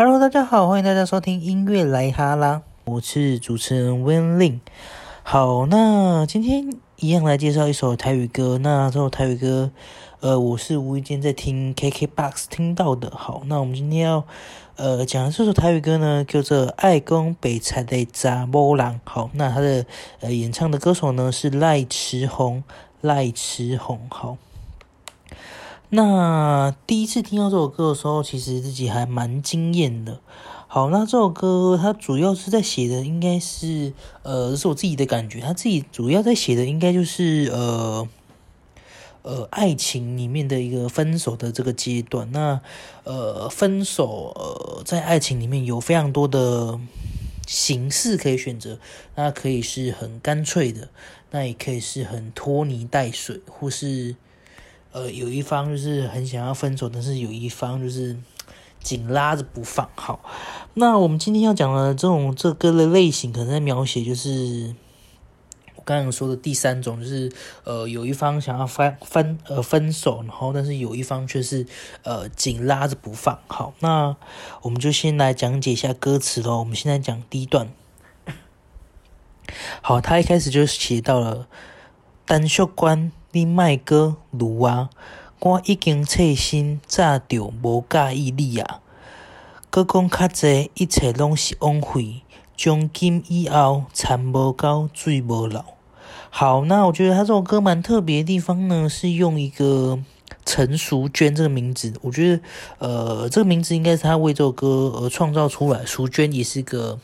Hello，大家好，欢迎大家收听音乐来哈啦，我是主持人 Win Lin。好，那今天一样来介绍一首台语歌。那这首台语歌，呃，我是无意间在听 KKBOX 听到的。好，那我们今天要呃讲的这首台语歌呢，叫做《爱公北菜的查某郎》。好，那他的呃演唱的歌手呢是赖池红，赖池红。好。那第一次听到这首歌的时候，其实自己还蛮惊艳的。好，那这首歌它主要是在写的，应该是呃，这是我自己的感觉，他自己主要在写的应该就是呃呃爱情里面的一个分手的这个阶段。那呃分手呃在爱情里面有非常多的形式可以选择，那可以是很干脆的，那也可以是很拖泥带水，或是。呃，有一方就是很想要分手，但是有一方就是 紧拉着不放。好，那我们今天要讲的这种这歌的类型，可能在描写就是我刚刚说的第三种，就是呃，有一方想要分分呃分手，然后但是有一方却是呃紧拉着不放。好，那我们就先来讲解一下歌词喽。我们现在讲第一段。好，他一开始就写到了单袖关。你卖哥如啊！我已经切心，早就无介意你啊。搁讲较济，一切拢是枉费。从今以后，田无高，水无流。好，那我觉得他这首歌蛮特别的地方呢，是用一个陈淑娟这个名字。我觉得，呃，这个名字应该是他为这首歌而创造出来。淑娟也是个。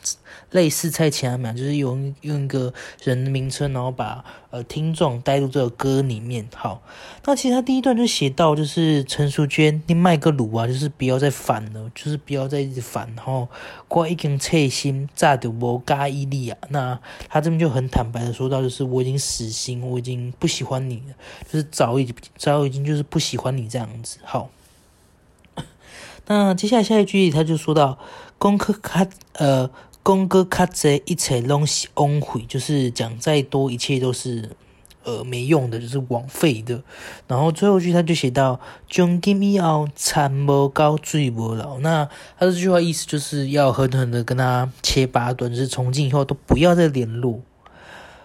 类似蔡琴啊，就是用用一个人的名称，然后把呃听众带入这个歌里面。好，那其实他第一段就写到，就是陈淑娟，你卖个卤啊，就是不要再烦了，就是不要再一直烦。然后我已经切心，炸掉无加伊利啊。那他这边就很坦白的说到，就是我已经死心，我已经不喜欢你了，就是早已早已经就是不喜欢你这样子。好，那接下来下一句他就说到，功课卡呃。公哥卡在一切拢是枉费，就是讲再多，一切都是呃没用的，就是枉费的。然后最后句他就写到：从今以后，残无高，水无老。那他这句话意思就是要狠狠的跟他切八段，就是从今以后都不要再联络。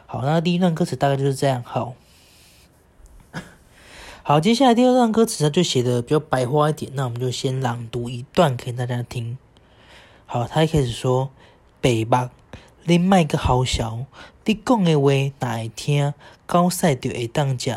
好，那第一段歌词大概就是这样。好，好，接下来第二段歌词他就写的比较白话一点，那我们就先朗读一段给大家听。好，他一开始说。白目，你卖个好笑，你讲的话哪会听？狗屎就会当食，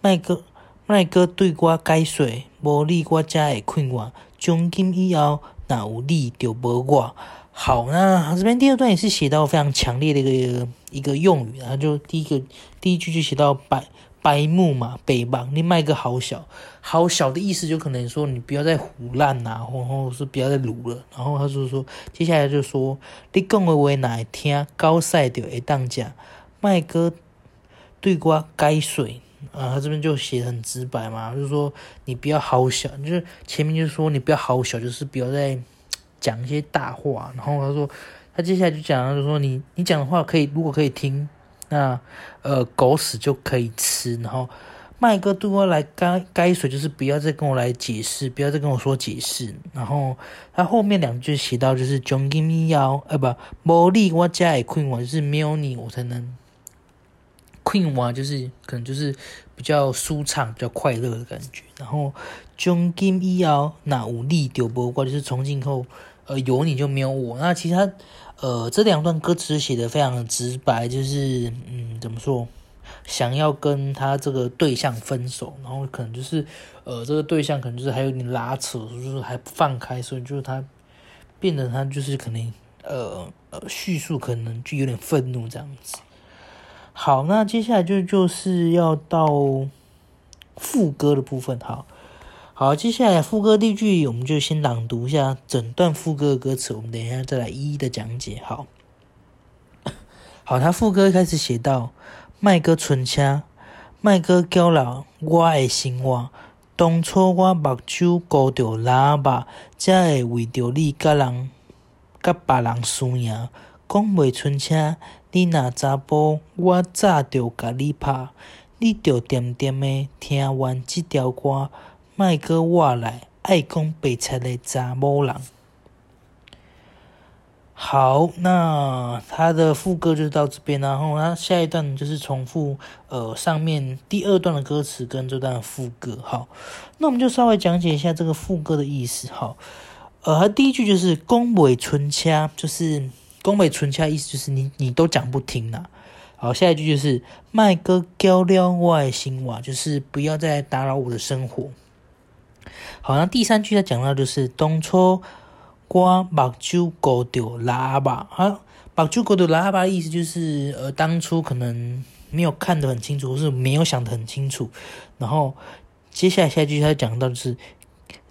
卖个卖个对我解说，无你我才会困我。从今以后，哪有你就无我。好，那这边第二段也是写到非常强烈的一个一个用语，然后就第一个第一句就写到白。白目嘛，北邦，你卖个好小，好小的意思就可能说你不要再胡烂呐，然后是不要再卤了。然后他就说，接下来就说你讲的话哪会听，高赛就会当家，卖哥对瓜该水啊。他这边就写很直白嘛，就是说你不要好小，就是前面就是说你不要好小，就是不要再讲一些大话。然后他说，他接下来就讲，就说你你讲的话可以，如果可以听。那呃，狗屎就可以吃，然后麦哥对我来该该水，就是不要再跟我来解释，不要再跟我说解释。然后他后面两句写到就是，John give me 要，呃不，魔力我加也困我就是没有你我才能困我就是可能就是比较舒畅、比较快乐的感觉。然后 John give me 要那无力丢波过，就是从今后呃有你就没有我。那其他。呃，这两段歌词写的非常直白，就是嗯，怎么说，想要跟他这个对象分手，然后可能就是，呃，这个对象可能就是还有点拉扯，就是还不放开，所以就是他变得他就是可能，呃呃，叙述可能就有点愤怒这样子。好，那接下来就就是要到副歌的部分，好。好，接下来副歌第句，我们就先朗读一下整段副歌的歌词，我们等一下再来一一的讲解。好，好，他副歌开始写到：麦哥春车，麦哥叫了我的生活。当初我目睭勾着喇叭，才会为着你甲人甲别人输赢。讲袂春车，你若查甫，我早就甲你拍，你着点点的听完这条歌。麦哥，我来爱讲白菜的查某人。好，那他的副歌就到这边，然后他下一段就是重复呃上面第二段的歌词跟这段副歌。好，那我们就稍微讲解一下这个副歌的意思。好，呃，他第一句就是“宫尾纯掐”，就是“宫尾纯掐”意思就是你你都讲不听啦。好，下一句就是“麦哥交撩外心话”，就是不要再打扰我的生活。好，那第三句他讲到就是“当初”。我目睭勾着喇叭，啊，目睭勾着喇叭的意思就是，呃，当初可能没有看得很清楚，或是没有想得很清楚。然后接下来下一句他讲到就是，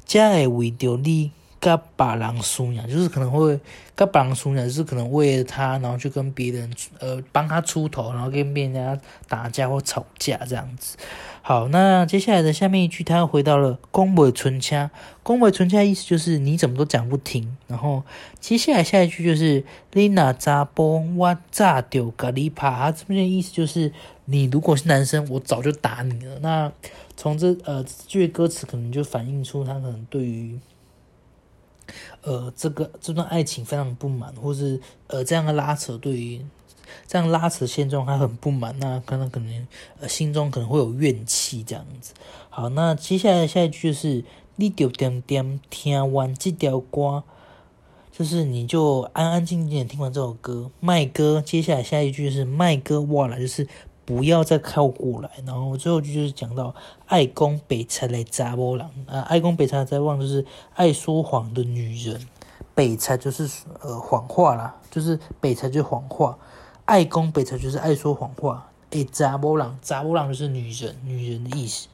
家会为着你甲别人输赢，就是可能会甲别人输赢，就是可能为了他，然后去跟别人，呃，帮他出头，然后跟别人家打架或吵架这样子。好，那接下来的下面一句，他又回到了“恭维存掐”。恭维存掐意思就是你怎么都讲不停。然后接下来下一句就是“你那扎波我炸丢咖喱帕”，他这边的意思就是你如果是男生，我早就打你了。那从这呃这句歌词可能就反映出他可能对于呃这个这段爱情非常不满，或是呃这样的拉扯对于。这样拉扯现状，他很不满，那可能可能呃心中可能会有怨气这样子。好，那接下来下一句就是你就点点听完这条歌，就是你就安安静静的听完这首歌。麦哥，接下来下一句是麦哥哇了，就是不要再靠过来。然后最后就是讲到爱公北菜来扎波郎啊，爱公北菜在望就是爱说谎的女人，北菜就是呃谎话啦，就是北菜就是谎话。爱公北侧就是爱说谎话，诶，杂波浪，杂波浪就是女人，女人的意思。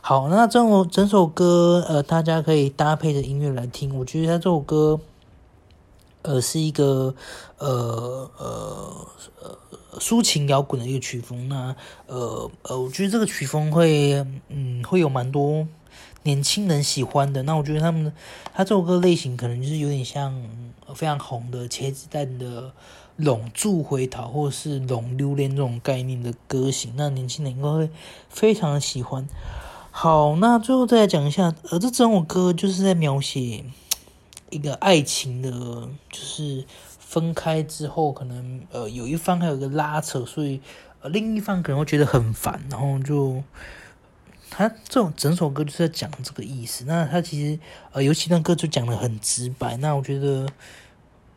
好，那这首整首歌，呃，大家可以搭配着音乐来听。我觉得他这首歌，呃，是一个呃呃呃抒情摇滚的一个曲风。那呃呃，我觉得这个曲风会，嗯，会有蛮多年轻人喜欢的。那我觉得他们他这首歌类型可能就是有点像非常红的茄子蛋的。拢住回逃，或是拢榴莲这种概念的歌型，那年轻人应该会非常的喜欢。好，那最后再来讲一下，呃，这整首歌就是在描写一个爱情的，就是分开之后，可能呃有一方还有一个拉扯，所以呃另一方可能会觉得很烦，然后就他这种整首歌就是在讲这个意思。那他其实呃尤其那歌就讲的很直白，那我觉得。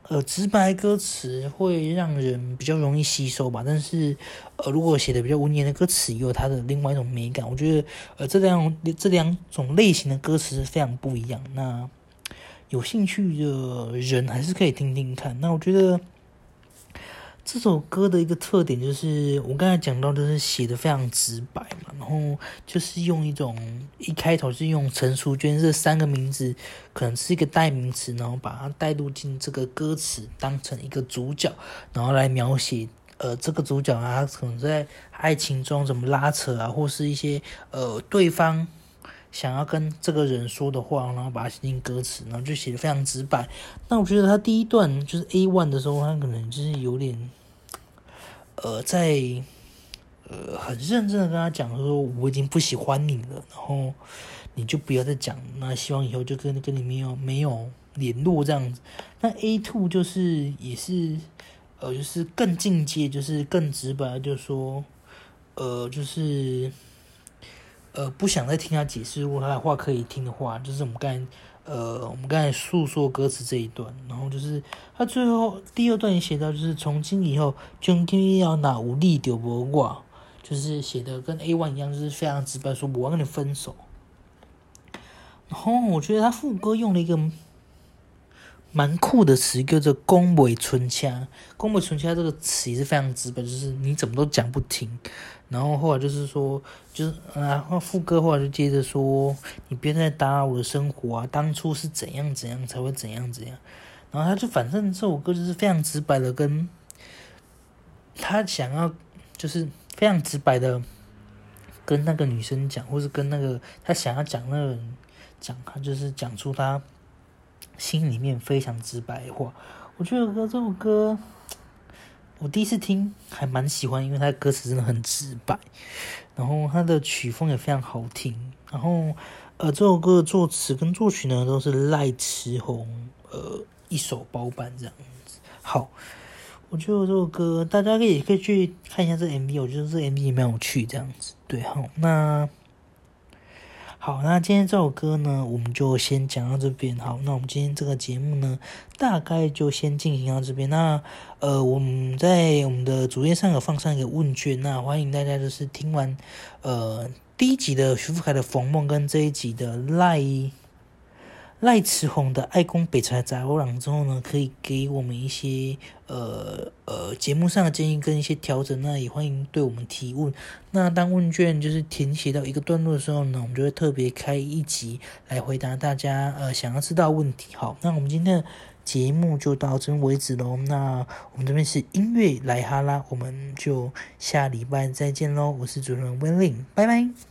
呃，直白歌词会让人比较容易吸收吧，但是，呃，如果写的比较文言的歌词，也有它的另外一种美感。我觉得，呃，这两这两种类型的歌词是非常不一样。那有兴趣的人还是可以听听看。那我觉得。这首歌的一个特点就是，我刚才讲到，就是写的非常直白嘛，然后就是用一种一开头是用陈淑娟这三个名字，可能是一个代名词，然后把它带入进这个歌词，当成一个主角，然后来描写呃这个主角啊，可能在爱情中怎么拉扯啊，或是一些呃对方想要跟这个人说的话，然后把它写进歌词，然后就写的非常直白。那我觉得他第一段就是 A one 的时候，他可能就是有点。呃，在呃很认真的跟他讲说，我已经不喜欢你了，然后你就不要再讲，那希望以后就跟跟你没有没有联络这样子。那 A two 就是也是呃，就是更进阶，就是更直白，就是说呃，就是呃不想再听他解释，如果他的话可以听的话，就是我们刚才。呃，我们刚才诉说歌词这一段，然后就是他最后第二段也写到，就是从今以后，就定要拿无力丢不挂，就是写的跟 A one 一样，就是非常直白，说我要跟你分手。然后我觉得他副歌用了一个蛮酷的词，叫做“恭维春掐”。恭维春掐这个词也是非常直白，就是你怎么都讲不停。然后后来就是说，就是然后副歌后来就接着说，你别再打扰我的生活啊！当初是怎样怎样才会怎样怎样，然后他就反正这首歌就是非常直白的跟，他想要就是非常直白的跟那个女生讲，或是跟那个他想要讲那个人讲，他就是讲出他心里面非常直白的话。我觉得歌这首歌。我第一次听还蛮喜欢，因为它的歌词真的很直白，然后它的曲风也非常好听。然后，呃，这首歌的作词跟作曲呢都是赖慈红，呃，一手包办这样子。好，我觉得这首歌大家可以可以去看一下这 MV，我觉得这 MV 也蛮有趣这样子。对，好，那。好，那今天这首歌呢，我们就先讲到这边。好，那我们今天这个节目呢，大概就先进行到这边。那呃，我们在我们的主页上有放上一个问卷，那欢迎大家就是听完呃第一集的徐福凯的《冯梦》跟这一集的赖。赖慈红的《爱公北柴杂货郎》之后呢，可以给我们一些呃呃节目上的建议跟一些调整，那也欢迎对我们提问。那当问卷就是填写到一个段落的时候呢，我们就会特别开一集来回答大家呃想要知道问题。好，那我们今天的节目就到这为止喽。那我们这边是音乐来哈啦，我们就下礼拜再见喽。我是主持人温令，拜拜。